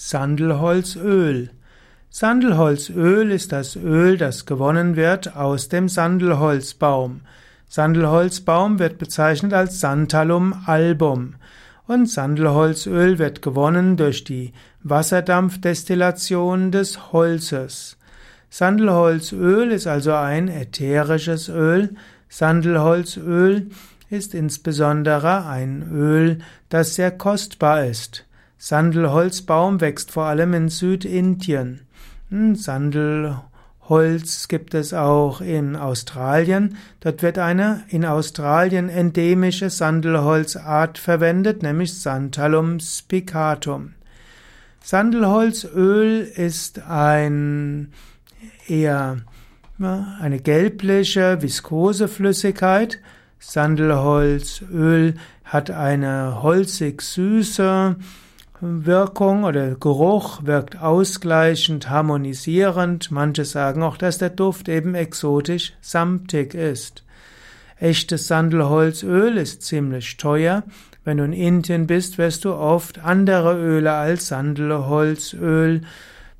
Sandelholzöl. Sandelholzöl ist das Öl, das gewonnen wird aus dem Sandelholzbaum. Sandelholzbaum wird bezeichnet als Santalum album und Sandelholzöl wird gewonnen durch die Wasserdampfdestillation des Holzes. Sandelholzöl ist also ein ätherisches Öl. Sandelholzöl ist insbesondere ein Öl, das sehr kostbar ist. Sandelholzbaum wächst vor allem in Südindien. Hm, Sandelholz gibt es auch in Australien. Dort wird eine in Australien endemische Sandelholzart verwendet, nämlich Santalum spicatum. Sandelholzöl ist ein eher eine gelbliche, viskose Flüssigkeit. Sandelholzöl hat eine holzig süße Wirkung oder Geruch wirkt ausgleichend, harmonisierend. Manche sagen auch, dass der Duft eben exotisch samtig ist. Echtes Sandelholzöl ist ziemlich teuer. Wenn du in Indien bist, wirst du oft andere Öle als Sandelholzöl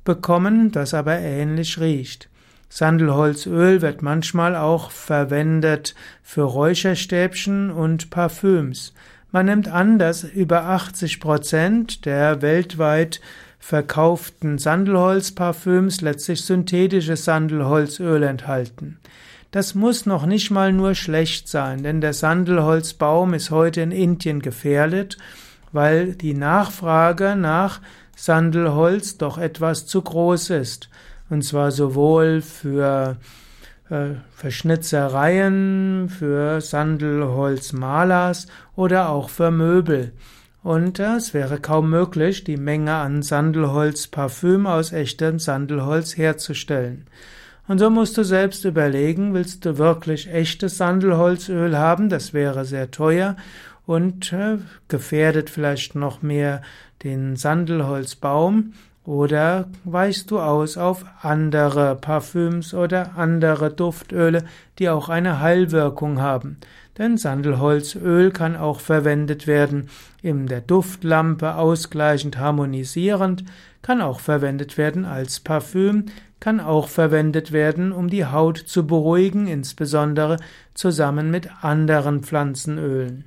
bekommen, das aber ähnlich riecht. Sandelholzöl wird manchmal auch verwendet für Räucherstäbchen und Parfüms. Man nimmt an, dass über 80 Prozent der weltweit verkauften Sandelholzparfüms letztlich synthetisches Sandelholzöl enthalten. Das muss noch nicht mal nur schlecht sein, denn der Sandelholzbaum ist heute in Indien gefährdet, weil die Nachfrage nach Sandelholz doch etwas zu groß ist. Und zwar sowohl für für Schnitzereien, für Sandelholzmalers oder auch für Möbel. Und äh, es wäre kaum möglich, die Menge an Sandelholzparfüm aus echtem Sandelholz herzustellen. Und so musst du selbst überlegen, willst du wirklich echtes Sandelholzöl haben? Das wäre sehr teuer und äh, gefährdet vielleicht noch mehr den Sandelholzbaum. Oder weichst du aus auf andere Parfüms oder andere Duftöle, die auch eine Heilwirkung haben? Denn Sandelholzöl kann auch verwendet werden in der Duftlampe ausgleichend harmonisierend, kann auch verwendet werden als Parfüm, kann auch verwendet werden, um die Haut zu beruhigen, insbesondere zusammen mit anderen Pflanzenölen.